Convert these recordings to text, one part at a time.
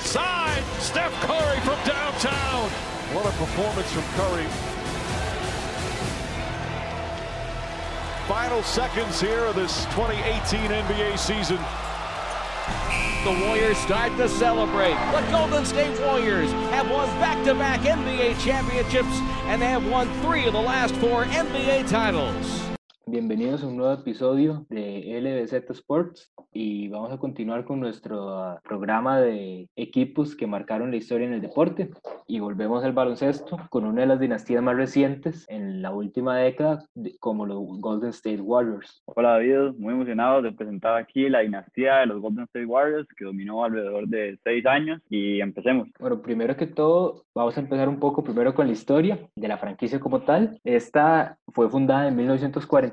outside. Steph Curry from downtown. What a performance from Curry. Final seconds here of this 2018 NBA season. The Warriors start to celebrate. The Golden State Warriors have won back-to-back NBA championships and they have won three of the last four NBA titles. Bienvenidos a un nuevo episodio de LBZ Sports y vamos a continuar con nuestro ah, programa de equipos que marcaron la historia en el deporte y volvemos al baloncesto con una de las dinastías más recientes en la última década como los Golden State Warriors. Hola David, muy emocionado de presentar aquí la dinastía de los Golden State Warriors que dominó alrededor de seis años y empecemos. Bueno, primero que todo vamos a empezar un poco primero con la historia de la franquicia como tal. Esta fue fundada en 1940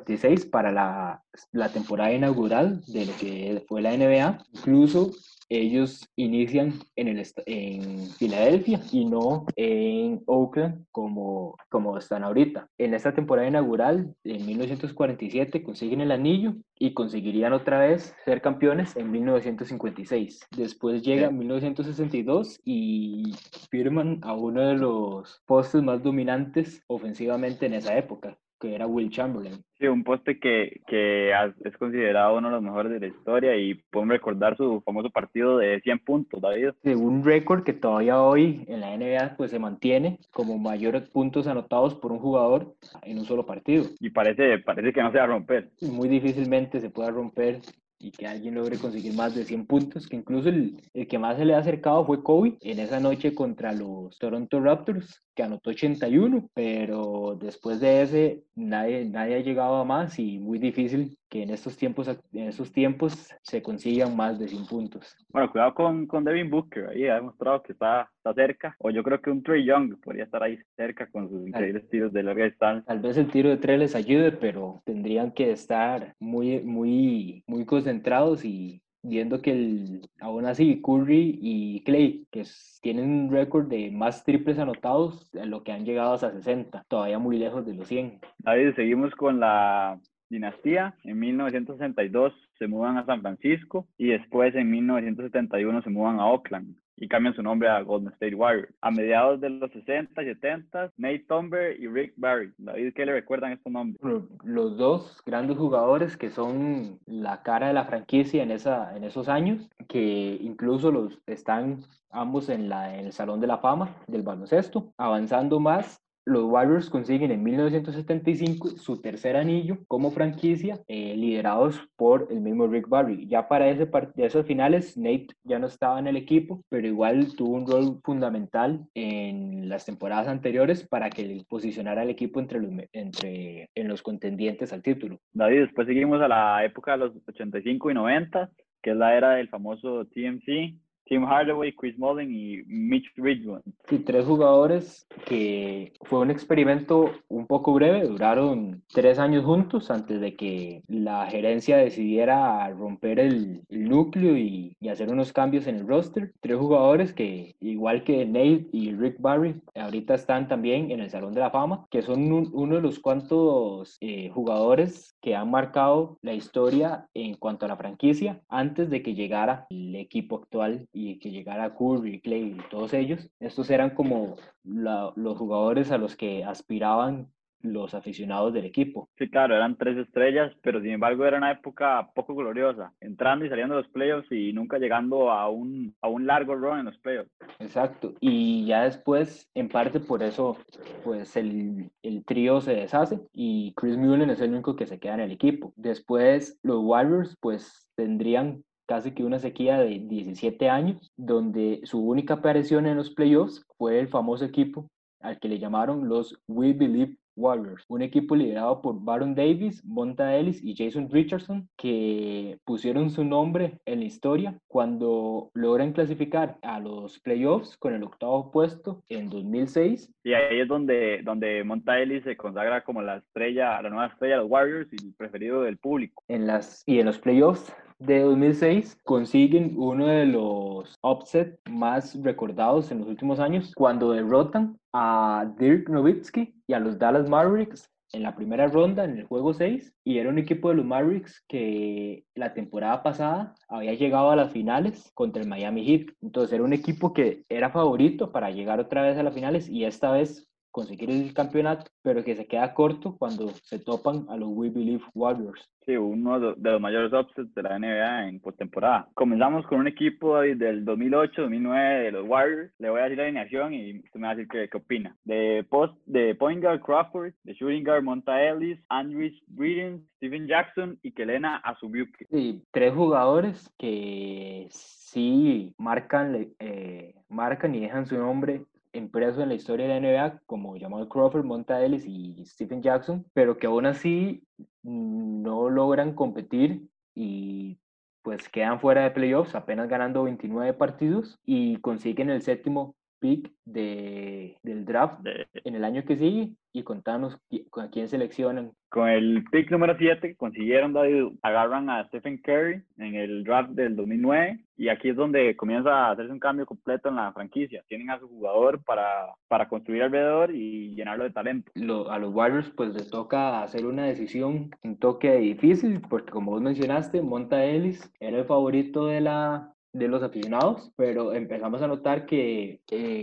para la, la temporada inaugural de lo que fue la NBA. Incluso ellos inician en, el, en Filadelfia y no en Oakland como, como están ahorita. En esta temporada inaugural, en 1947, consiguen el anillo y conseguirían otra vez ser campeones en 1956. Después llega 1962 y firman a uno de los postes más dominantes ofensivamente en esa época, que era Will Chamberlain. Sí, un poste que, que es considerado uno de los mejores de la historia y podemos recordar su famoso partido de 100 puntos, David. Sí, un récord que todavía hoy en la NBA pues se mantiene como mayores puntos anotados por un jugador en un solo partido. Y parece, parece que no se va a romper. Muy difícilmente se pueda romper y que alguien logre conseguir más de 100 puntos, que incluso el, el, que más se le ha acercado fue Kobe en esa noche contra los Toronto Raptors, que anotó 81, pero después de ese nadie, nadie ha llegado a más y muy difícil que en estos tiempos, en estos tiempos se consigan más de 100 puntos. Bueno, cuidado con, con Devin Booker, ahí ha demostrado que está, está cerca, o yo creo que un Trey Young podría estar ahí cerca con sus increíbles tiros de larga distancia. Tal vez el tiro de tres les ayude, pero tendrían que estar muy, muy, muy concentrados y viendo que el, aún así Curry y Clay, que tienen un récord de más triples anotados, a lo que han llegado hasta 60, todavía muy lejos de los 100. David, seguimos con la dinastía. En 1962 se mudan a San Francisco y después en 1971 se mudan a Oakland y cambian su nombre a Golden State Warriors. A mediados de los 60 y 70, Nate Tomber y Rick Barry. David, ¿qué le recuerdan estos nombres? Los dos grandes jugadores que son la cara de la franquicia en, esa, en esos años, que incluso los están ambos en, la, en el Salón de la Fama del baloncesto. Avanzando más, los Warriors consiguen en 1975 su tercer anillo como franquicia, eh, liderados por el mismo Rick Barry. Ya para ese de esos finales, Nate ya no estaba en el equipo, pero igual tuvo un rol fundamental en las temporadas anteriores para que posicionara al equipo entre los, entre, en los contendientes al título. David, después seguimos a la época de los 85 y 90, que es la era del famoso TMC, Tim Hardaway, Chris Mullin y Mitch Richmond. Sí, tres jugadores que fue un experimento un poco breve, duraron tres años juntos antes de que la gerencia decidiera romper el, núcleo y, hacer unos cambios en el roster. Tres jugadores que, igual que Nate y Rick Barry, ahorita están también en el Salón de la Fama, que son uno de los cuantos eh, jugadores que han marcado la historia en cuanto a la franquicia antes de que llegara el equipo actual y que llegara Curry, Clay y todos ellos. Estos eran como los jugadores a los que aspiraban los aficionados del equipo. Sí, claro, eran tres estrellas, pero sin embargo era una época poco gloriosa, entrando y saliendo de los playoffs y nunca llegando a un, a un largo run en los playoffs. Exacto, y ya después, en parte por eso, pues el, el trío se deshace y Chris Mullen es el único que se queda en el equipo. Después los Warriors pues tendrían casi que una sequía de 17 años, donde su única aparición en los playoffs fue el famoso equipo al que le llamaron los We Believe Warriors, un equipo liderado por Baron Davis, Monta Ellis y Jason Richardson, que pusieron su nombre en la historia cuando logran clasificar a los playoffs con el octavo puesto en 2006. Y ahí es donde, donde Monta Ellis se consagra como la estrella, la nueva estrella de los Warriors y el preferido del público. En las, y en los playoffs de 2006 consiguen uno de los upsets más recordados en los últimos años cuando derrotan a Dirk Nowitzki y a los Dallas Mavericks en la primera ronda, en el juego 6, y era un equipo de los Mavericks que la temporada pasada había llegado a las finales contra el Miami Heat. Entonces era un equipo que era favorito para llegar otra vez a las finales y esta vez conseguir el campeonato, pero que se queda corto cuando se topan a los We Believe Warriors. Sí, uno de los mayores upsets de la NBA en postemporada. Comenzamos con un equipo del 2008-2009 de los Warriors. Le voy a decir la alineación y usted me va a decir qué, opina. De, post, de point guard Crawford, de shooting guard Monta Ellis, Andrew Breeden, Steven Jackson y Kelena Azubuike. Sí, tres jugadores que sí marcan, eh, marcan y dejan su nombre impreso en la historia de la NBA, como Jamal Crawford, Monta Ellis y Stephen Jackson, pero que aún así no logran competir y pues quedan fuera de playoffs, apenas ganando 29 partidos y consiguen el séptimo pick de, del draft en el año que sigue y contanos con quién seleccionan. Con el pick número 7 consiguieron, David, agarran a Stephen Curry en el draft del 2009 y aquí es donde comienza a hacerse un cambio completo en la franquicia. Tienen a su jugador para, para construir alrededor y llenarlo de talento. a los Warriors pues les toca hacer una decisión, un toque difícil, porque como vos mencionaste, Monta Ellis era el favorito de la, de los aficionados, pero empezamos a notar que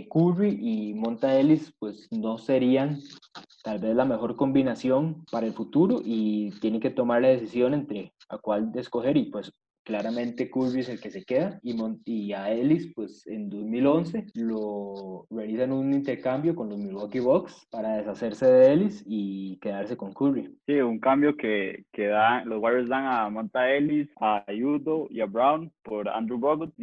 Curry y Monta Ellis pues no serían tal vez la mejor combinación para el futuro y tienen que tomar la decisión entre a cuál escoger y pues claramente Curry es el que se queda y, y a Ellis pues en 2011 lo realizan un intercambio con los Milwaukee Bucks para deshacerse de Ellis y quedarse con Curry. Sí, un cambio que, que da, los Warriors dan a Monta Ellis, a Udo y a Brown por Andrew Bogut,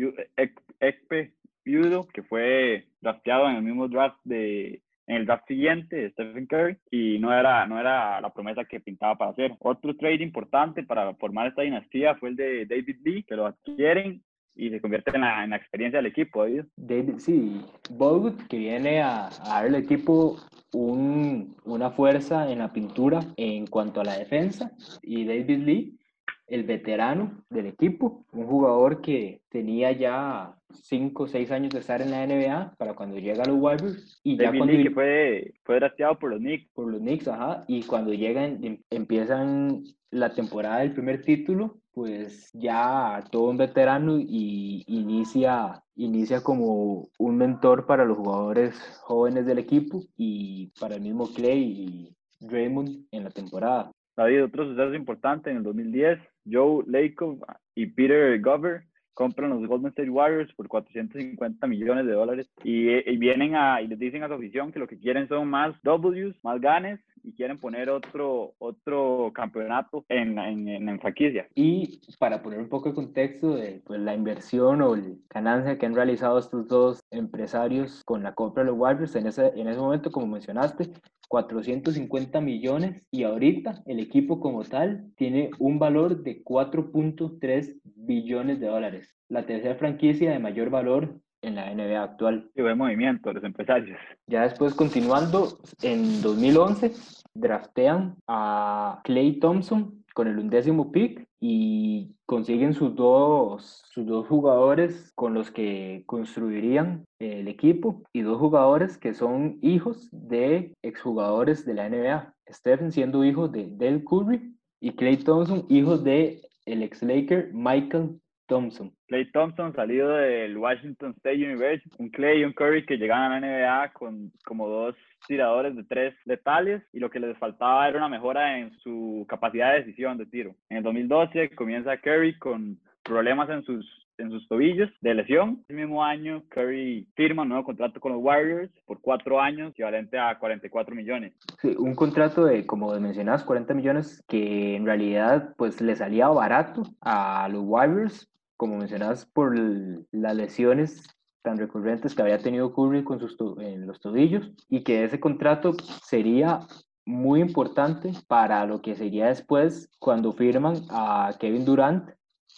Ekpe Udo que fue drafteado en el mismo draft de en el draft siguiente Stephen Curry y no era, no era la promesa que pintaba para hacer. Otro trade importante para formar esta dinastía fue el de David Lee, que lo adquieren y se convierte en la, en la experiencia del equipo. David, sí, Bogut que viene a, a dar al equipo un, una fuerza en la pintura en cuanto a la defensa y David Lee el veterano del equipo, un jugador que tenía ya 5 o 6 años de estar en la NBA para cuando llega a los Warriors. Y ya cuando... que fue, fue drafteado por los Knicks. Por los Knicks, ajá. Y cuando llegan, em, empiezan la temporada del primer título, pues ya todo un veterano y inicia, inicia como un mentor para los jugadores jóvenes del equipo y para el mismo Clay y Draymond en la temporada. David, otro suceso importante en el 2010, Joe Lacob y Peter Gover compran los Golden State Warriors por 450 millones de dólares y, y, vienen a y les dicen a su afición que lo que quieren son más Ws, más ganes y quieren poner otro, otro campeonato en, en, en, franquicia. Y para poner un poco de contexto de pues, la inversión o la ganancia que han realizado estos dos empresarios con la compra de los Warriors, en ese, en ese momento, como mencionaste, 450 millones y ahorita el equipo como tal tiene un valor de 4.3 billones de dólares. La tercera franquicia de mayor valor en la NBA actual. Y buen movimiento de los empresarios. Ya después, continuando, en 2011 draftean a Clay Thompson con el undécimo pick y consiguen sus dos, sus dos jugadores con los que construirían el equipo y dos jugadores que son hijos de exjugadores de la NBA. Stephen siendo hijo de Del Curry y Clay Thompson, hijo de el ex Laker Michael Thompson. Clay Thompson, salido del Washington State University, un Clay y un Curry que llegaban a la NBA con como dos tiradores de tres letales y lo que les faltaba era una mejora en su capacidad de decisión de tiro. En el 2012 comienza Curry con problemas en sus en sus tobillos de lesión. El mismo año, Curry firma un nuevo contrato con los Warriors por cuatro años, equivalente a 44 millones. Sí, un contrato de, como mencionas, 40 millones que en realidad pues le salía barato a los Warriors como mencionabas, por las lesiones tan recurrentes que había tenido Curry con sus en los tobillos y que ese contrato sería muy importante para lo que sería después cuando firman a Kevin Durant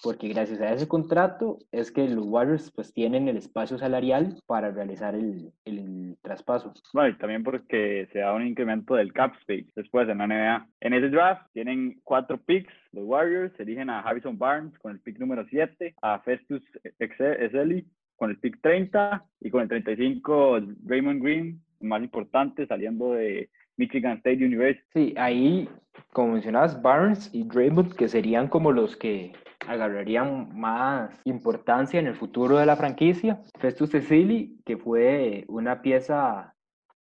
porque gracias a ese contrato es que los Warriors pues tienen el espacio salarial para realizar el, el, traspaso. Bueno, y también porque se da un incremento del cap space después en la NBA. En ese draft tienen cuatro picks, los Warriors eligen a Harrison Barnes con el pick número 7, a Festus Ezeli con el pick 30 y con el 35 Raymond Green, más importante, saliendo de Michigan State University. Sí, ahí, como mencionabas, Barnes y Draymond, que serían como los que agarrarían más importancia en el futuro de la franquicia. Festus Cecily, que fue una pieza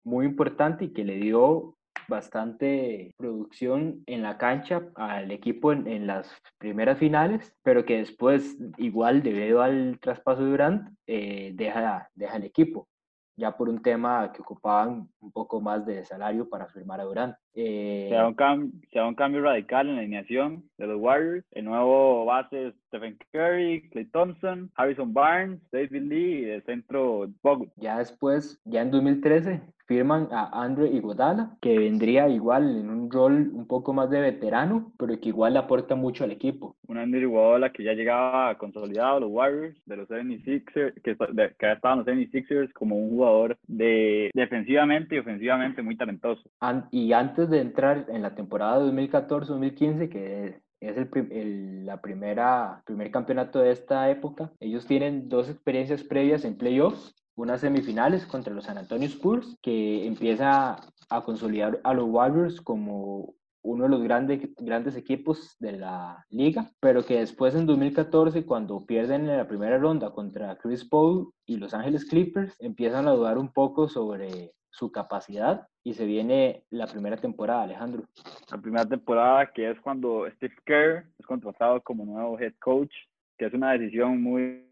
muy importante y que le dio bastante producción en la cancha al equipo en, las primeras finales, pero que después, igual debido al traspaso de Durant, eh, deja, deja el equipo ya por un tema que ocupaban un poco más de salario para firmar a Durant. Eh, se, da un se, da un cambio radical en la alineación de los Warriors. El nuevo base es Stephen Curry, Clay Thompson, Harrison Barnes, David Lee y el centro Bogut. Ya después, ya en 2013, firman a Andre Iguodala, que vendría igual en un rol un poco más de veterano, pero que igual le aporta mucho al equipo. Un Andre Iguodala que ya llegaba consolidado a los Warriors, de los 76ers, que, que ha estado en los 76ers como un jugador de defensivamente y ofensivamente muy talentoso. y antes de entrar en la temporada 2014-2015, que es el, la primera primer campeonato de esta época. Ellos tienen dos experiencias previas en playoffs unas semifinales contra los San Antonio Spurs, que empieza a consolidar a los Warriors como uno de los grandes, grandes equipos de la liga, pero que después en 2014, cuando pierden en la primera ronda contra Chris Paul y Los Ángeles Clippers, empiezan a dudar un poco sobre su capacidad y se viene la primera temporada, Alejandro. La primera temporada que es cuando Steve Kerr es contratado como nuevo head coach, que es una decisión muy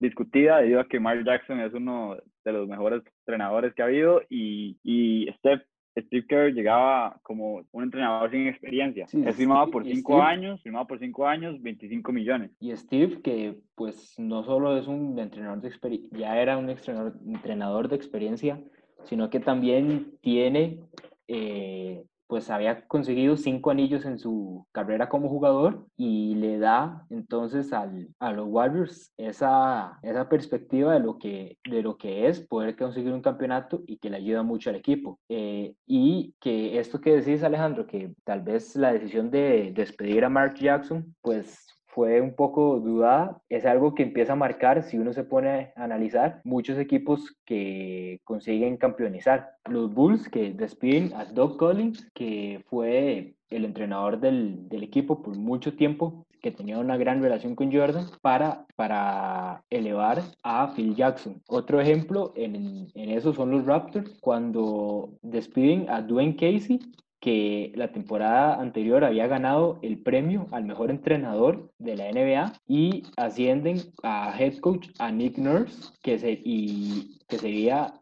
discutida debido a que Mark Jackson es uno de los mejores entrenadores que ha habido y, y Steph Steve Kerr llegaba como un entrenador sin experiencia. es firmado por cinco años, firmado por cinco años, 25 millones. Y Steve, que pues no solo es un entrenador de experiencia, ya era un entrenador, entrenador de experiencia, sino que también tiene eh, pues había conseguido cinco anillos en su carrera como jugador y le da entonces al, a los Warriors esa, esa perspectiva de lo, que, de lo que es poder conseguir un campeonato y que le ayuda mucho al equipo. Eh, y que esto que decís Alejandro, que tal vez la decisión de despedir a Mark Jackson, pues fue un poco dudada, es algo que empieza a marcar, si uno se pone a analizar, muchos equipos que consiguen campeonizar. Los Bulls que despiden a Doug Collins, que fue el entrenador del, del, equipo por mucho tiempo, que tenía una gran relación con Jordan, para, para elevar a Phil Jackson. Otro ejemplo en, en eso son los Raptors, cuando despiden a Dwayne Casey, que la temporada anterior había ganado el premio al mejor entrenador de la NBA y ascienden a head coach a Nick Nurse, que, se, y, que sería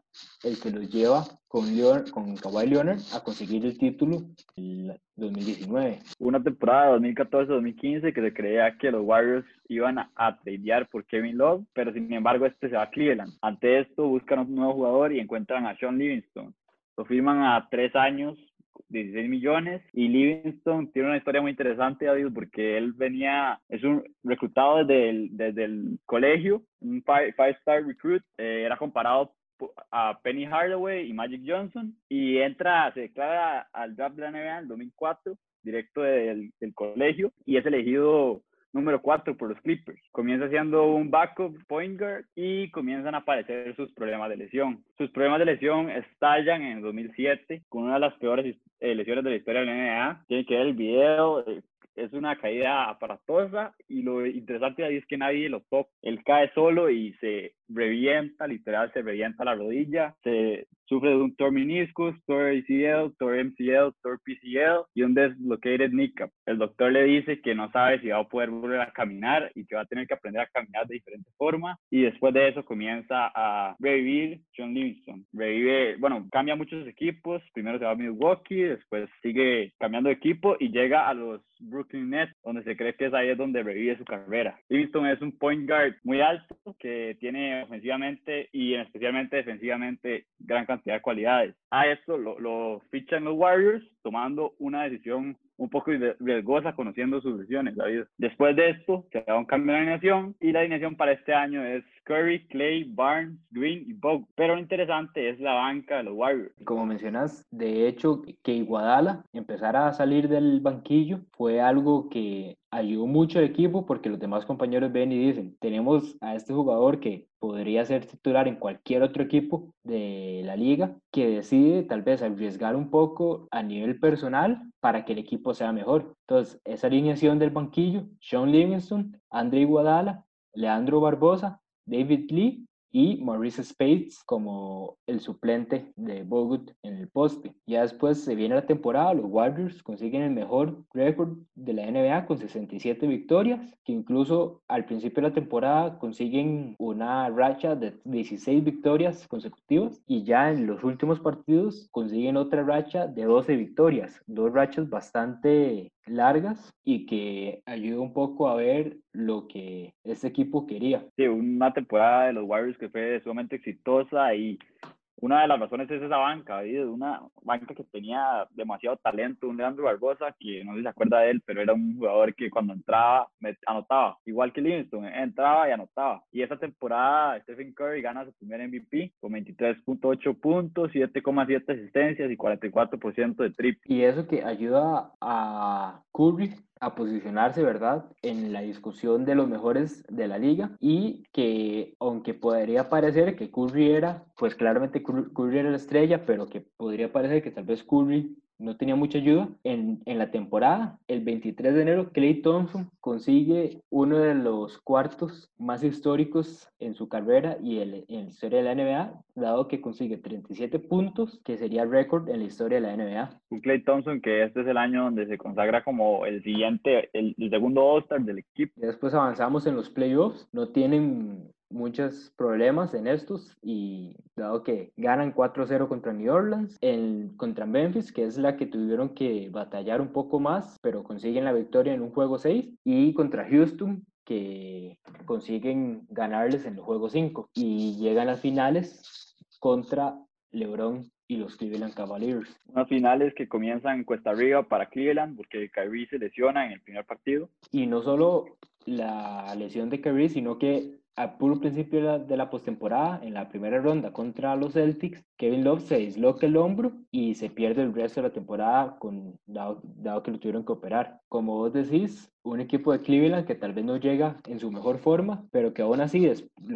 el que los lleva con, Leon, con Kawhi Leonard a conseguir el título en 2019. Una temporada 2014-2015 que se creía que los Warriors iban a, a tradear por Kevin Love, pero sin embargo este se va a Cleveland. Ante esto buscan un nuevo jugador y encuentran a Sean Livingston. Lo firman a tres años 16 millones. Y Livingston tiene una historia muy interesante, David, porque él venía, es un reclutado desde el, desde el colegio, un five-star recruit, eh, era comparado a Penny Hardaway y Magic Johnson y entra, se declara al draft de la NBA en 2004 directo del, del colegio y es elegido número 4 por los Clippers. Comienza siendo un backup point guard y comienzan a aparecer sus problemas de lesión. Sus problemas de lesión estallan en 2007 con una de las peores eh, lesiones de la historia de la NBA. Tienen que ver el video, eh, es una caída aparatosa y lo interesante ahí es que nadie lo toca. Él cae solo y se revienta, literal, se revienta la rodilla, se sufre de un torn meniscus, torn ACL, torn MCL, torn PCL y un dislocated kneecap. El doctor le dice que no sabe si va a poder volver a caminar y que va a tener que aprender a caminar de diferente forma y después de eso comienza a revivir John Livingston. Revive, bueno, cambia muchos equipos, primero se va a Milwaukee, después sigue cambiando de equipo y llega a los Brooklyn Nets, donde se cree que es ahí es donde revive su carrera. Livingston es un point guard muy alto que tiene ofensivamente y especialmente defensivamente gran cantidad de cualidades. A esto lo, lo fichan los Warriors, tomando una decisión un poco riesgosa conociendo sus lesiones, David. Después de esto, se da un cambio de alineación y la alineación para este año es Curry, Clay, Barnes, Green y Bogue. Pero lo interesante es la banca de los Warriors. Como mencionas, de hecho, que Iguadala empezara a salir del banquillo fue algo que ayudó mucho al equipo porque los demás compañeros ven y dicen, tenemos a este jugador que podría ser titular en cualquier otro equipo de la liga, que decide tal vez arriesgar un poco a nivel personal para que el equipo sea mejor. Entonces, esa alineación del banquillo, Sean Livingston, André Guadala, Leandro Barbosa, David Lee y Maurice Spades como el suplente de Bogut en el poste. Ya después se viene la temporada, los Warriors consiguen el mejor récord de la NBA con 67 victorias, que incluso al principio de la temporada consiguen una racha de 16 victorias consecutivas y ya en los últimos partidos consiguen otra racha de 12 victorias, dos rachas bastante largas y que ayuda un poco a ver lo que este equipo quería. Sí, una temporada de los Warriors que fue sumamente exitosa y una de las razones es esa banca, una banca que tenía demasiado talento, un Leandro Barbosa, que no se acuerda de él, pero era un jugador que cuando entraba, anotaba, igual que Livingston, entraba y anotaba. Y esa temporada Stephen Curry gana su primer MVP con 23.8 puntos, 7,7 asistencias y 44% de triple. Y eso que ayuda a Curry a posicionarse, ¿verdad?, en la discusión de los mejores de la liga y que aunque podría parecer que Curry era, pues claramente Curry era la estrella, pero que podría parecer que tal vez Curry no tenía mucha ayuda. En, en, la temporada, el 23 de enero, Clay Thompson consigue uno de los cuartos más históricos en su carrera y en la historia de la NBA, dado que consigue 37 puntos, que sería récord en la historia de la NBA. Un Clay Thompson que este es el año donde se consagra como el siguiente, el, el segundo All-Star del equipo. Después avanzamos en los playoffs, no tienen muchos problemas en estos y dado que ganan 4-0 contra New Orleans, en, contra Memphis, que es la que tuvieron que batallar un poco más, pero consiguen la victoria en un juego 6, y contra Houston, que consiguen ganarles en el juego 5 y llegan a finales contra LeBron y los Cleveland Cavaliers. Unas finales que comienzan cuesta arriba para Cleveland porque Kyrie se lesiona en el primer partido. Y no solo la lesión de Kyrie, sino que al puro principio de la, de la postemporada, en la primera ronda contra los Celtics, Kevin Love se disloca el hombro y se pierde el resto de la temporada, con, dado, dado que lo tuvieron que operar. Como vos decís, un equipo de Cleveland que tal vez no llega en su mejor forma, pero que aún así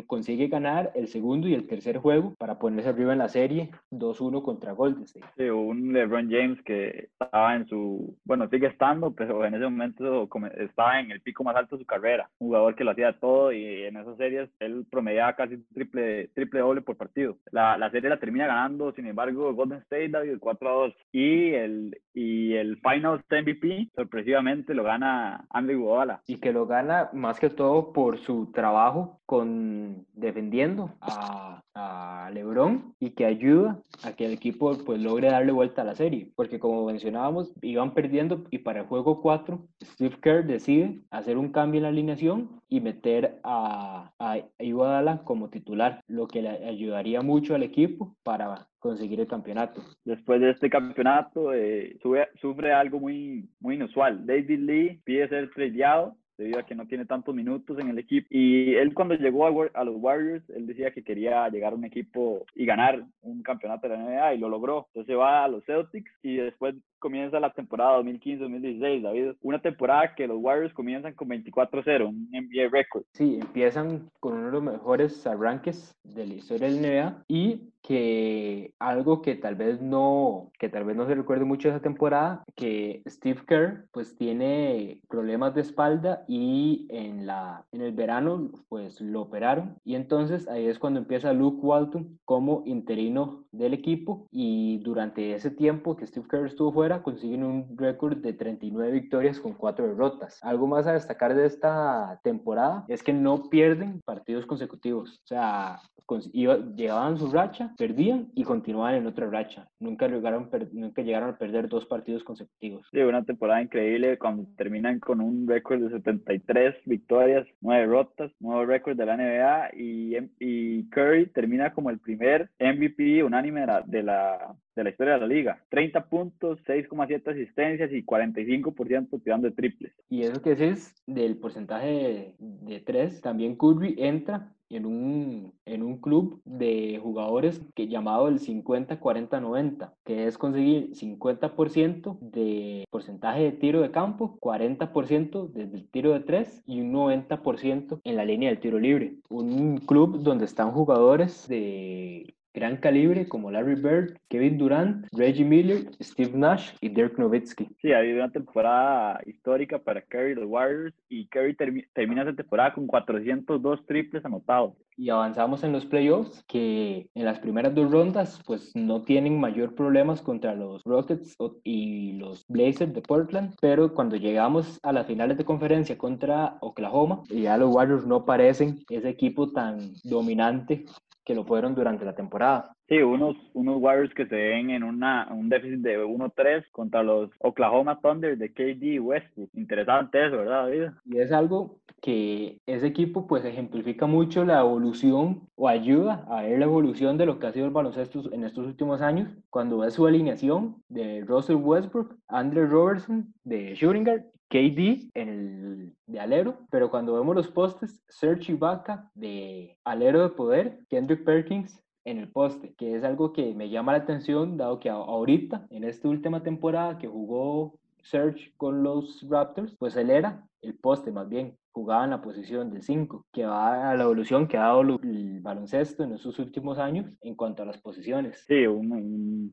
consigue ganar el segundo y el tercer juego para ponerse arriba en la serie 2-1 contra Golden State. Sí, un LeBron James que estaba en su, bueno, sigue estando, pero en ese momento estaba en el pico más alto de su carrera. Un jugador que lo hacía todo y en esas series él promediaba casi triple, triple doble por partido. La, la serie la termina ganando, sin embargo, Golden State David 4-2 y el, y el Finals MVP sorpresivamente lo gana y que lo gana más que todo por su trabajo con defendiendo a, a LeBron y que ayuda a que el equipo pues logre darle vuelta a la serie. Porque como mencionábamos, iban perdiendo y para el juego 4, Steve Kerr decide hacer un cambio en la alineación y meter a, a Iguodala como titular, lo que le ayudaría mucho al equipo para conseguir el campeonato. Después de este campeonato, eh, sufre algo muy, muy inusual. David Lee pide ser tradeado debido a que no tiene tantos minutos en el equipo. Y él cuando llegó a, los Warriors, él decía que quería llegar a un equipo y ganar un campeonato de la NBA y lo logró. Entonces va a los Celtics y después comienza la temporada 2015-2016, David. Una temporada que los Warriors comienzan con 24-0, un NBA record. Sí, empiezan con uno de los mejores arranques de la historia del NBA y que algo que tal vez no que tal vez no se recuerde mucho de esa temporada que Steve Kerr pues tiene problemas de espalda y en la en el verano pues lo operaron y entonces ahí es cuando empieza Luke Walton como interino del equipo y durante ese tiempo que Steve Kerr estuvo fuera consiguen un récord de 39 victorias con 4 derrotas. Algo más a destacar de esta temporada es que no pierden partidos consecutivos, o sea, llevaban su racha perdían y continuaban en otra racha. Nunca llegaron, nunca llegaron a perder dos partidos consecutivos. Sí, una temporada increíble cuando terminan con un récord de 73 victorias, 9 derrotas, nuevo récord de la NBA y, y Curry termina como el primer MVP unánime de la, de la, de la historia de la liga. 30 puntos, 6,7 asistencias y 45% tirando de triples. Y eso que es del porcentaje de 3, también Curry entra en un, club de jugadores que llamado el 50-40-90, que es conseguir 50% de porcentaje de tiro de campo, 40% desde el tiro de 3 y un 90% en la línea del tiro libre. Un club donde están jugadores de gran calibre como Larry Bird, Kevin Durant, Reggie Miller, Steve Nash y Dirk Nowitzki. Sí, ha habido una temporada histórica para Curry los Warriors y Curry termina esa temporada con 402 triples anotados. Y avanzamos en los playoffs que en las primeras dos rondas pues no tienen mayor problemas contra los Rockets y los Blazers de Portland, pero cuando llegamos a las finales de conferencia contra Oklahoma, ya los Warriors no parecen ese equipo tan dominante que lo fueron durante la temporada. Sí, unos, unos Warriors que se ven en una, un déficit de 1-3 contra los Oklahoma Thunder de KD Westbrook. Interesante eso, ¿verdad, David? Y es algo que ese equipo pues ejemplifica mucho la evolución o ayuda a ver la evolución de lo que ha sido el baloncesto en estos últimos años. Cuando ves su alineación de Russell Westbrook, Andre Robertson de Guard KD en el de alero, pero cuando vemos los postes, Serge Ibaka de alero de poder, Kendrick Perkins en el poste, que es algo que me llama la atención, dado que ahorita, en esta última temporada que jugó Serge con los Raptors, pues él era el poste más bien, jugaba en la posición de 5, que va a la evolución que ha dado el baloncesto en estos últimos años en cuanto a las posiciones. Sí,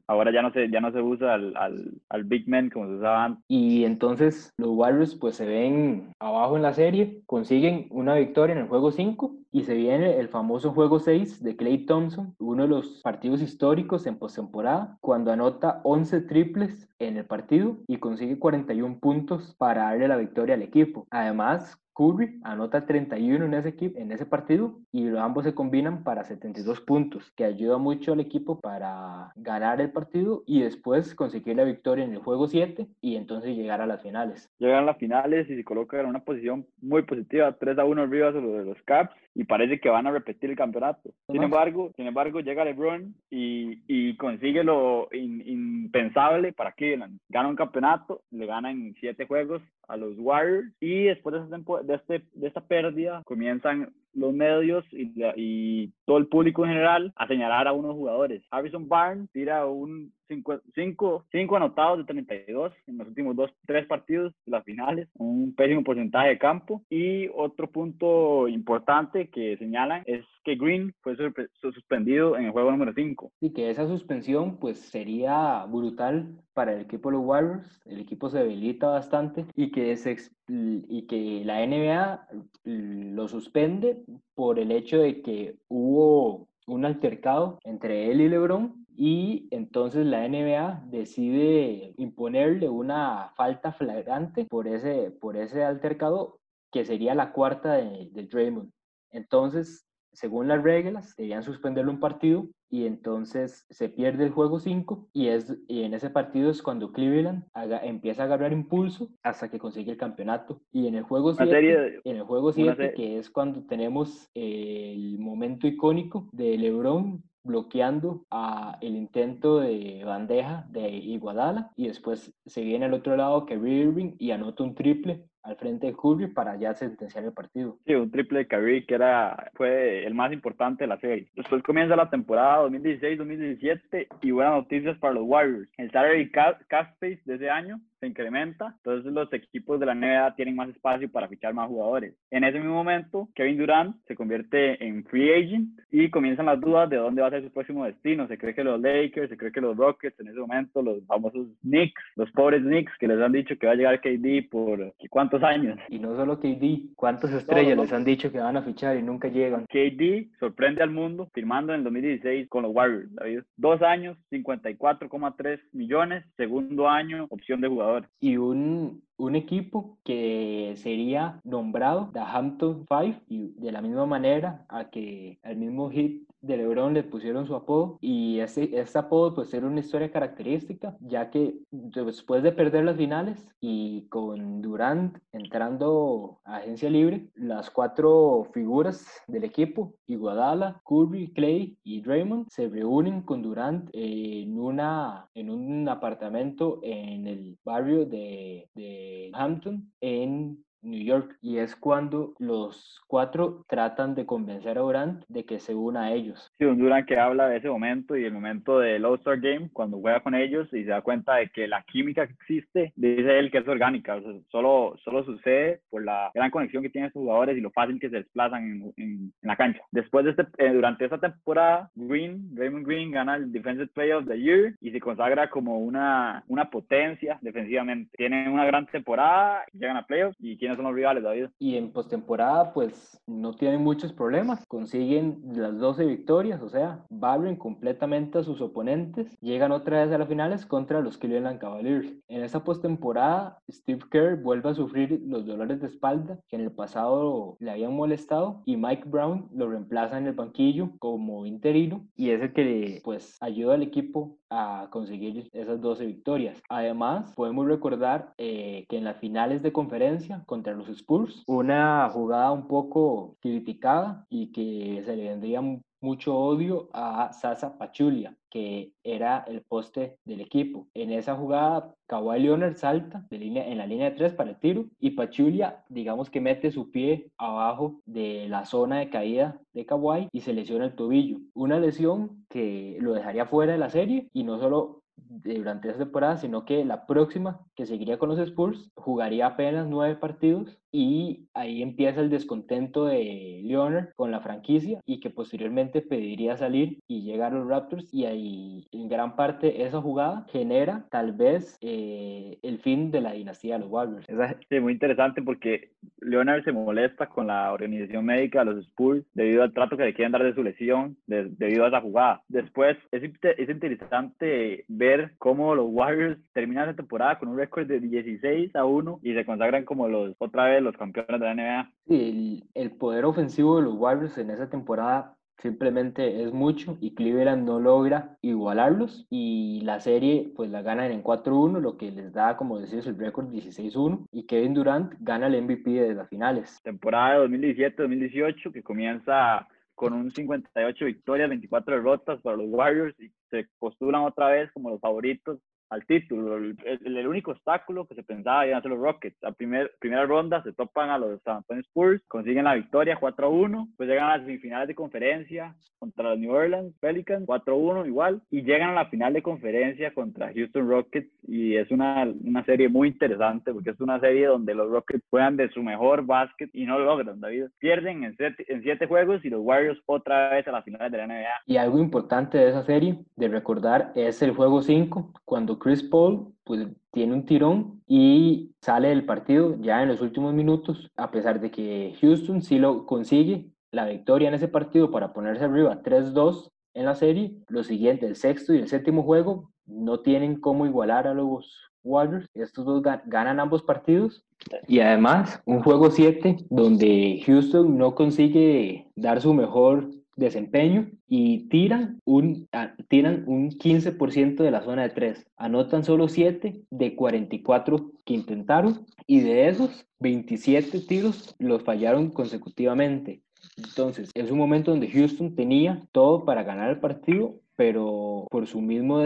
ahora ya no se, ya no se usa al, al, al, Big Man como se usaba antes. Y entonces los Warriors pues se ven abajo en la serie, consiguen una victoria en el juego 5 y se viene el famoso juego 6 de Clay Thompson, uno de los partidos históricos en postemporada, cuando anota 11 triples en el partido y consigue 41 puntos para darle la victoria al equipo. Además, Curry anota 31 en ese, equipo, en ese partido y ambos se combinan para 72 puntos, que ayuda mucho al equipo para ganar el partido y después conseguir la victoria en el juego 7 y entonces llegar a las finales. Llegan a las finales y se colocan en una posición muy positiva, 3 a 1 arriba sobre los Caps y parece que van a repetir el campeonato. Sin embargo, sin embargo llega LeBron y, y consigue lo impensable para Cleveland. Gana un campeonato, le gana en 7 juegos a los Warriors y después de, de, este, de esta pérdida comienzan los medios y, y, todo el público en general a señalar a unos jugadores. Harrison Barnes tira un 5 anotados de 32 en los últimos dos, tres partidos de las finales, un pésimo porcentaje de campo. Y otro punto importante que señalan es que Green fue suspendido en el juego número 5. Y que esa suspensión pues sería brutal para el equipo de los Warriors. El equipo se debilita bastante y que, se, y que la NBA lo suspende por el hecho de que hubo un altercado entre él y LeBron y entonces la NBA decide imponerle una falta flagrante por ese, por ese altercado que sería la cuarta de, de Draymond. Entonces, según las reglas, debían suspenderle un partido y entonces se pierde el juego 5 y, es, y en ese partido es cuando Cleveland empieza a agarrar impulso hasta que consigue el campeonato. Y en el juego 7, en el juego 7 que es cuando tenemos el momento icónico de LeBron bloqueando a el intento de bandeja de Iguadala y después se viene al otro lado que Irving y anota un triple al frente de Curry para ya sentenciar el partido. Sí, un triple de Curry que era, fue el más importante de la serie. Después comienza la temporada 2016-2017 y buenas noticias para los Warriors. El salary cap space de ese año se incrementa, entonces los equipos de la NBA tienen más espacio para fichar más jugadores. En ese mismo momento, Kevin Durant se convierte en free agent y comienzan las dudas de dónde va a ser su próximo destino. Se cree que los Lakers, se cree que los Rockets, en ese momento los famosos Knicks, los pobres Knicks que les han dicho que va a llegar KD por cuántos años. Y no solo KD, cuántas estrellas les han dicho que van a fichar y nunca llegan. KD sorprende al mundo firmando en el 2016 con los Warriors. Dos años, 54,3 millones, segundo año, opción de jugador y un, un equipo que sería nombrado The Hampton Five y de la misma manera a que el mismo hit de LeBron le pusieron su apodo y ese, ese apodo pues era una historia característica, ya que después de perder las finales y con Durant entrando a agencia libre, las cuatro figuras del equipo, Iguadala, Curry, Clay y Draymond, se reúnen con Durant en, una, en un apartamento en el barrio de, de Hampton en New York y es cuando los cuatro tratan de convencer a Durant de que se una a ellos. Sí, un que habla de ese momento y el momento del All-Star Game cuando juega con ellos y se da cuenta de que la química que existe, dice él que es orgánica, solo, solo sucede por la gran conexión que tienen estos jugadores y lo fácil que se desplazan en, en, la cancha. Después de este, eh, durante esta temporada, Green, Raymond Green gana el Defensive Player of the Year y se consagra como una, una potencia defensivamente. Tienen una gran temporada, llegan a playoffs y son los rivales, David? Y en postemporada, pues no tienen muchos problemas. Consiguen las 12 victorias, o sea, barren completamente a sus oponentes. Llegan otra vez a las finales contra los Cleveland Cavaliers. En esa postemporada, Steve Kerr vuelve a sufrir los dolores de espalda que en el pasado le habían molestado y Mike Brown lo reemplaza en el banquillo como interino y es el que pues ayuda al equipo a conseguir esas 12 victorias. Además, podemos recordar eh, que en las finales de conferencia contra los Spurs, una jugada un poco criticada y que se le vendría mucho odio a Sasa Pachulia, que era el poste del equipo. En esa jugada, Kawhi Leonard salta de línea, en la línea de tres para el tiro y Pachulia, digamos que mete su pie abajo de la zona de caída de Kawhi y se lesiona el tobillo. Una lesión que lo dejaría fuera de la serie y no solo durante esa temporada, sino que la próxima, que seguiría con los Spurs, jugaría apenas nueve partidos y ahí empieza el descontento de Leonard con la franquicia y que posteriormente pediría salir y llegar a los Raptors y ahí en gran parte esa jugada genera tal vez eh, el fin de la dinastía de los Warriors. Sí, muy interesante porque Leonard se molesta con la organización médica de los Spurs debido al trato que le quieren dar de su lesión debido a esa jugada. Después es, es interesante ver cómo los Warriors terminan la temporada con un récord de 16 a 1 y se consagran como los otra vez los campeones de la NBA. Sí, el, el poder ofensivo de los Warriors en esa temporada simplemente es mucho y Cleveland no logra igualarlos y la serie pues la ganan en 4-1 lo que les da como decís el récord 16-1 y Kevin Durant gana el MVP de las finales. Temporada de 2017-2018 que comienza con un 58 victorias, 24 derrotas para los Warriors y se postulan otra vez como los favoritos al título. El, único obstáculo que se pensaba iban a ser los Rockets. La primer, primera ronda se topan a los San Antonio Spurs, consiguen la victoria 4-1, pues llegan a las semifinales de conferencia contra los New Orleans Pelicans 4-1 igual, y llegan a la final de conferencia contra Houston Rockets y es una, una serie muy interesante porque es una serie donde los Rockets juegan de su mejor básquet y no lo logran, David. Pierden en siete, en siete juegos y los Warriors otra vez a las finales de la NBA. Y algo importante de esa serie de recordar es el juego 5, cuando Chris Paul pues, tiene un tirón y sale del partido ya en los últimos minutos, a pesar de que Houston sí lo consigue la victoria en ese partido para ponerse arriba 3-2 en la serie. Lo siguiente, el sexto y el séptimo juego no tienen cómo igualar a los Warriors. Estos dos ganan ambos partidos. Y además, un juego 7 donde Houston no consigue dar su mejor desempeño y tiran un, ah, tiran un 15% de la zona de 3. Anotan solo 7 de 44 que intentaron y de esos 27 tiros los fallaron consecutivamente. Entonces, es un momento donde Houston tenía todo para ganar el partido, pero por su mismo,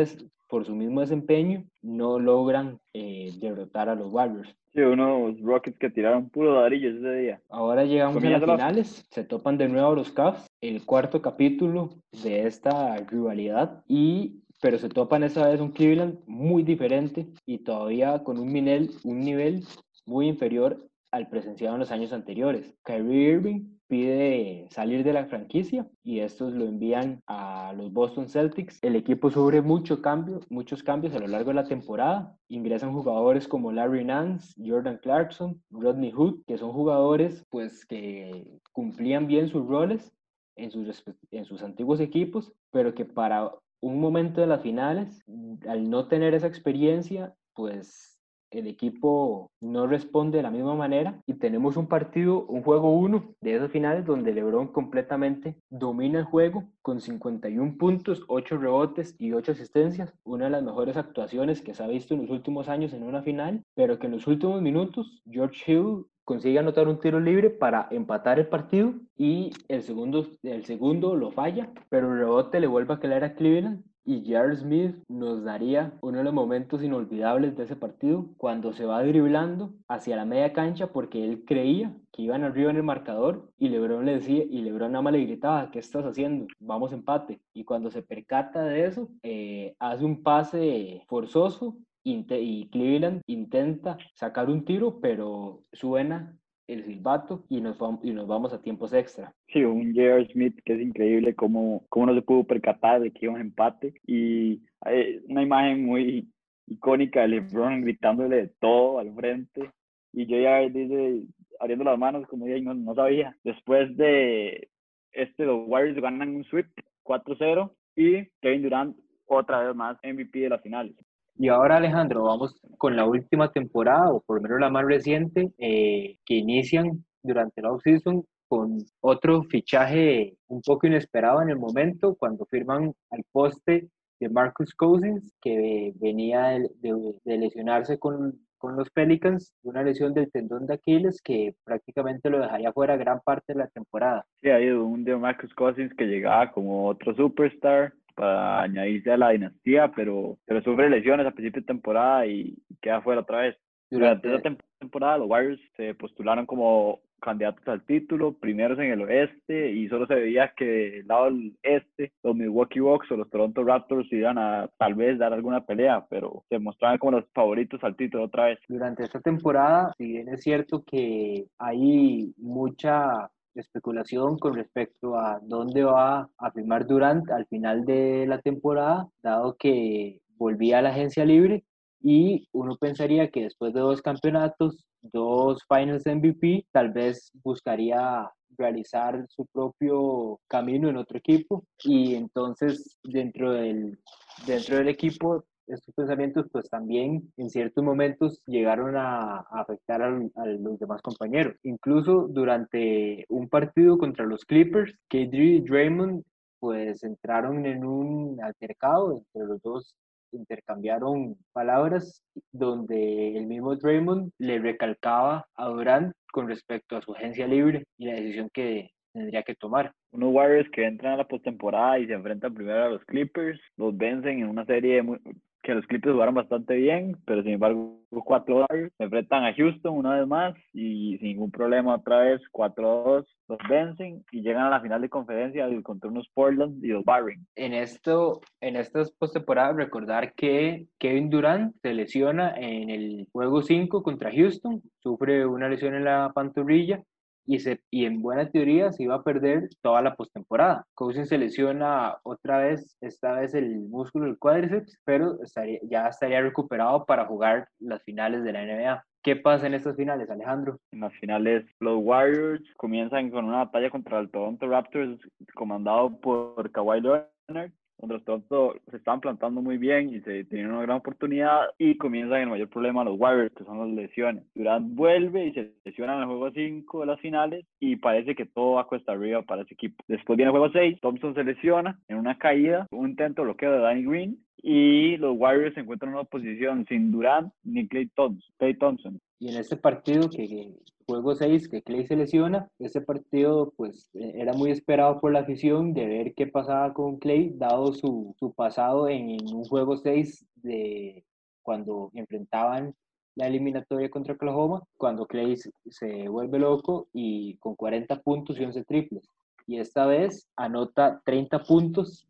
por su mismo desempeño no logran eh, derrotar a los Warriors. Sí, unos Rockets que tiraron puro ladrillo ese día. Ahora llegamos a las finales, se topan de nuevo los Cavs, el cuarto capítulo de esta rivalidad y pero se topan esa vez un Cleveland muy diferente y todavía con un, nivel, un nivel muy inferior al presenciado en los años anteriores. Kyrie Irving pide salir de la franquicia y estos lo envían a los Boston Celtics. El equipo sufre mucho cambio, muchos cambios a lo largo de la temporada. Ingresan jugadores como Larry Nance, Jordan Clarkson, Rodney Hood, que son jugadores pues que cumplían bien sus roles en sus, en sus antiguos equipos, pero que para un momento de las finales, al no tener esa experiencia, pues el equipo no responde de la misma manera. Y tenemos un partido, un juego uno de esos finales donde LeBron completamente domina el juego con 51 puntos, 8 rebotes y 8 asistencias, una de las mejores actuaciones que se ha visto en los últimos años en una final, pero que en los últimos minutos George Hill consigue anotar un tiro libre para empatar el partido y el segundo, el segundo lo falla, pero el rebote le vuelve a caer a Cleveland y Jar Smith nos daría uno de los momentos inolvidables de ese partido cuando se va driblando hacia la media cancha porque él creía que iban arriba en el marcador y LeBron le decía y LeBron nada más le gritaba ¿qué estás haciendo? vamos empate y cuando se percata de eso eh, hace un pase forzoso y Cleveland intenta sacar un tiro pero suena el silbato y nos, vamos, y nos vamos a tiempos extra. Sí, un J.R. Smith que es increíble cómo, cómo no se pudo percatar de que iba un empate y hay una imagen muy icónica de LeBron gritándole de todo al frente y J.R. dice abriendo las manos como ya no, no sabía. Después de este, los Warriors ganan un sweep 4-0 y Kevin Durant otra vez más MVP de las finales. Y ahora, Alejandro, vamos con la última temporada, o por lo menos la más reciente, eh, que inician durante la off-season con otro fichaje un poco inesperado en el momento, cuando firman al poste de Marcus Cousins, que venía de, lesionarse con, con, los Pelicans, una lesión del tendón de Aquiles que prácticamente lo dejaría fuera gran parte de la temporada. Sí, hay un de Marcus Cousins que llegaba como otro superstar, para añadirse a la dinastía, pero, pero sufre lesiones a principio de temporada y queda fuera otra vez. Durante esa temporada los Warriors se postularon como candidatos al título, primeros en el oeste, y solo se veía que del lado del este, los Milwaukee Bucks o los Toronto Raptors iban a tal vez dar alguna pelea, pero se mostraban como los favoritos al título otra vez. Durante esta temporada, si bien es cierto que hay mucha especulación con respecto a dónde va a firmar Durant al final de la temporada, dado que volvía a la agencia libre y uno pensaría que después de dos campeonatos, dos Finals MVP, tal vez buscaría realizar su propio camino en otro equipo. Y entonces dentro del, dentro del equipo estos pensamientos pues también en ciertos momentos llegaron a, afectar a, los demás compañeros. Incluso durante un partido contra los Clippers, KD y Draymond pues entraron en un altercado entre los dos intercambiaron palabras donde el mismo Draymond le recalcaba a Durant con respecto a su agencia libre y la decisión que tendría que tomar. Unos Warriors que entran a la postemporada y se enfrentan primero a los Clippers, los vencen en una serie muy, que los Clippers jugaron bastante bien, pero sin embargo, cuatro se enfrentan a Houston una vez más y sin ningún problema otra vez, 4-2, los vencen y llegan a la final de conferencia contra unos Portland y los Barring. En esto, en estas postemporadas, recordar que Kevin Durant se lesiona en el juego 5 contra Houston, sufre una lesión en la pantorrilla y, se, y en buena teoría se iba a perder toda la postemporada. Cousins se otra vez, esta vez el músculo del cuádriceps, pero estaría, ya estaría recuperado para jugar las finales de la NBA. ¿Qué pasa en estas finales, Alejandro? En las finales, los Warriors comienzan con una batalla contra el Toronto Raptors, comandado por Kawhi Leonard, los Toronto se están plantando muy bien y se tienen una gran oportunidad y comienzan el mayor problema los Warriors, que son las lesiones. Durant vuelve y se lesiona en el juego 5 de las finales y parece que todo va a cuesta arriba para ese equipo. Después viene el juego 6, Thompson se lesiona en una caída, un intento de bloqueo de Danny Green y los Warriors se encuentran en una posición sin Durant ni Clay Thompson. Y en este partido que juego 6 que Clay se lesiona, ese partido pues e, era muy esperado por la afición de ver qué pasaba con Clay, dado su, su pasado en, un juego 6 de cuando enfrentaban la eliminatoria contra Oklahoma, cuando Clay se vuelve loco y con 40 puntos y 11 triples y esta vez anota 30 puntos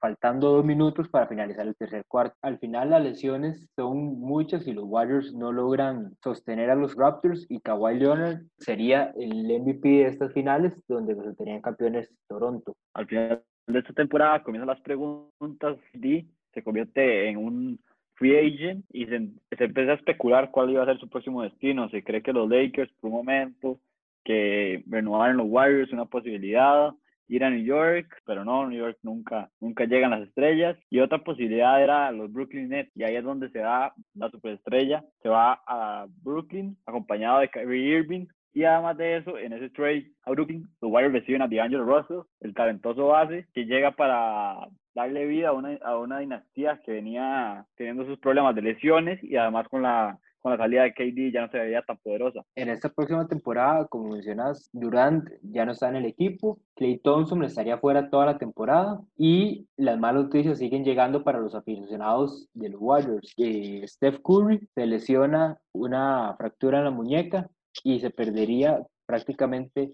faltando dos minutos para finalizar el tercer cuarto. Al final las lesiones son muchas y los Warriors no logran sostener a los Raptors y Kawhi Leonard sería el MVP de estas finales donde tenían campeones Toronto. Al final de esta temporada comienzan las preguntas, y se convierte en un free agent y se, se empieza a especular cuál iba a ser su próximo destino. Se cree que los Lakers por un momento que renovar en los Warriors una posibilidad ir a New York, pero no, New York nunca, nunca llegan las estrellas. Y otra posibilidad era los Brooklyn Nets, y ahí es donde se da la superestrella, se va a Brooklyn acompañado de Kyrie Irving, y además de eso, en ese trade a Brooklyn, los Warriors reciben a D'Angelo Russell, el talentoso base, que llega para darle vida a una, a una dinastía que venía teniendo sus problemas de lesiones y además con la con la salida de KD ya no se veía tan poderosa. En esta próxima temporada, como mencionas, Durant ya no está en el equipo, Clay Thompson estaría fuera toda la temporada y las malas noticias siguen llegando para los aficionados de los Warriors. que Steph Curry se lesiona una fractura en la muñeca y se perdería prácticamente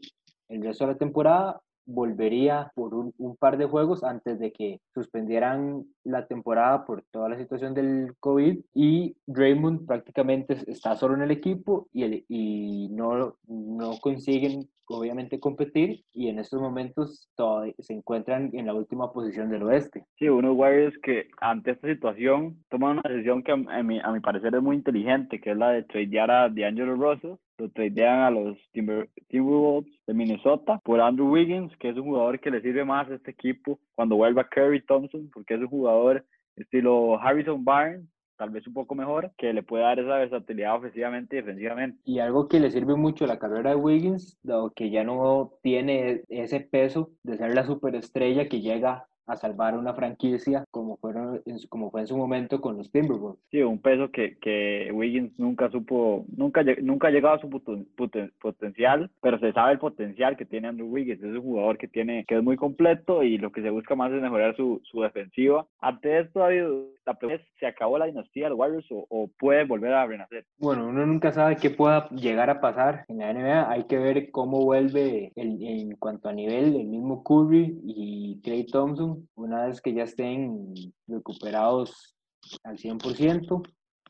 el resto de la temporada volvería por un, par de juegos antes de que suspendieran la temporada por toda la situación del COVID y Draymond prácticamente está solo en el equipo y, el, y no, no consiguen obviamente competir y en estos momentos todavía se encuentran en la última posición del oeste. Sí, unos Warriors que ante esta situación toman una decisión que a mi, a mi parecer es muy inteligente, que es la de tradear a D'Angelo Russell lo tradean a los Timberwolves de Minnesota por Andrew Wiggins, que es un jugador que le sirve más a este equipo cuando vuelva Curry Thompson, porque es un jugador estilo Harrison Barnes, tal vez un poco mejor, que le puede dar esa versatilidad ofensivamente y defensivamente. Y algo que le sirve mucho a la carrera de Wiggins, dado que ya no tiene ese peso de ser la superestrella que llega a salvar una franquicia como, fueron, como fue en su momento con los Timberwolves. Sí, un peso que, que Wiggins nunca supo, nunca, nunca ha llegado a su potencial, pero se sabe el potencial que tiene Andrew Wiggins. Es un jugador que, tiene, que es muy completo y lo que se busca más es mejorar su, su defensiva. Ante esto, David, la pregunta es, ¿se acabó la dinastía de los Warriors o, o, puede volver a renacer? Bueno, uno nunca sabe qué pueda llegar a pasar en la NBA. Hay que ver cómo vuelve el, en cuanto a nivel el mismo Curry y Clay Thompson una vez que ya estén recuperados al 100%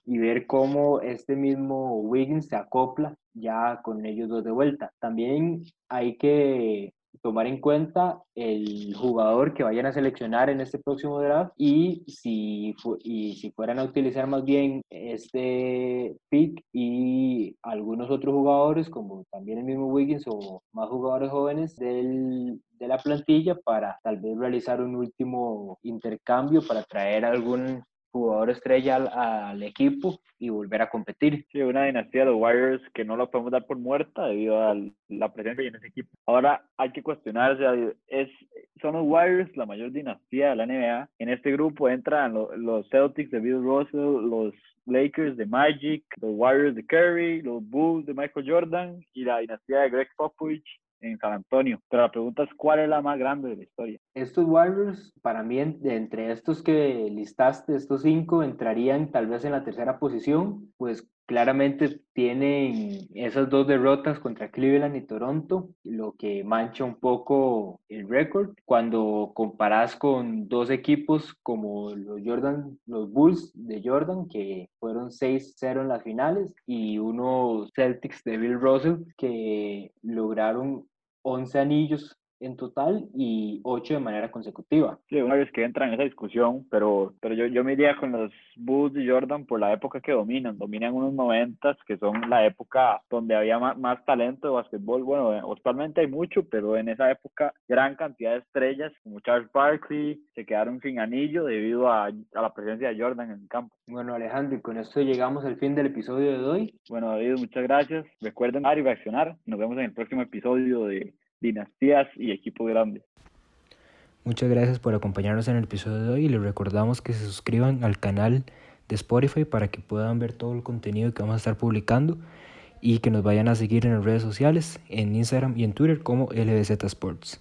y ver cómo este mismo Wiggins se acopla ya con ellos dos de vuelta. También hay que tomar en cuenta el jugador que vayan a seleccionar en este próximo draft y si, y si fueran a utilizar más bien este pick y algunos otros jugadores como también el mismo Wiggins o más jugadores jóvenes del, de la plantilla para tal vez realizar un último intercambio para traer algún jugador estrella al, equipo y volver a competir. Sí, una dinastía de los Warriors que no la podemos dar por muerta debido a la presencia en ese equipo. Ahora hay que cuestionarse, es, son los Warriors la mayor dinastía de la NBA. En este grupo entran los, Celtics de Bill Russell, los Lakers de Magic, los Warriors de Curry, los Bulls de Michael Jordan y la dinastía de Greg Popovich en San Antonio. Pero la pregunta es, ¿cuál es la más grande de la historia? Estos Warriors, para mí, entre estos que listaste, estos cinco, entrarían tal vez en la tercera posición, pues claramente tienen esas dos derrotas contra Cleveland y Toronto, lo que mancha un poco el récord. Cuando comparas con dos equipos como los Jordan, los Bulls de Jordan, que fueron 6-0 en las finales, y unos Celtics de Bill Russell, que lograron 11 anillos en total y ocho de manera consecutiva. Sí, una vez que entran en esa discusión, pero, pero yo, yo me iría con los Bulls de Jordan por la época que dominan. Dominan unos noventas, que son la época donde había más, más talento de básquetbol. Bueno, eh, actualmente hay mucho, pero en esa época gran cantidad de estrellas, como Charles Barkley, se quedaron sin anillo debido a, a la presencia de Jordan en el campo. Bueno, Alejandro, y con esto llegamos al fin del episodio de hoy. Bueno, David, muchas gracias. Recuerden dar y reaccionar. Nos vemos en el próximo episodio de dinastías y equipo grande. Muchas gracias por acompañarnos en el episodio de hoy y les recordamos que se suscriban al canal de Spotify para que puedan ver todo el contenido que vamos a estar publicando y que nos vayan a seguir en las redes sociales, en Instagram y en Twitter como LBZ Sports.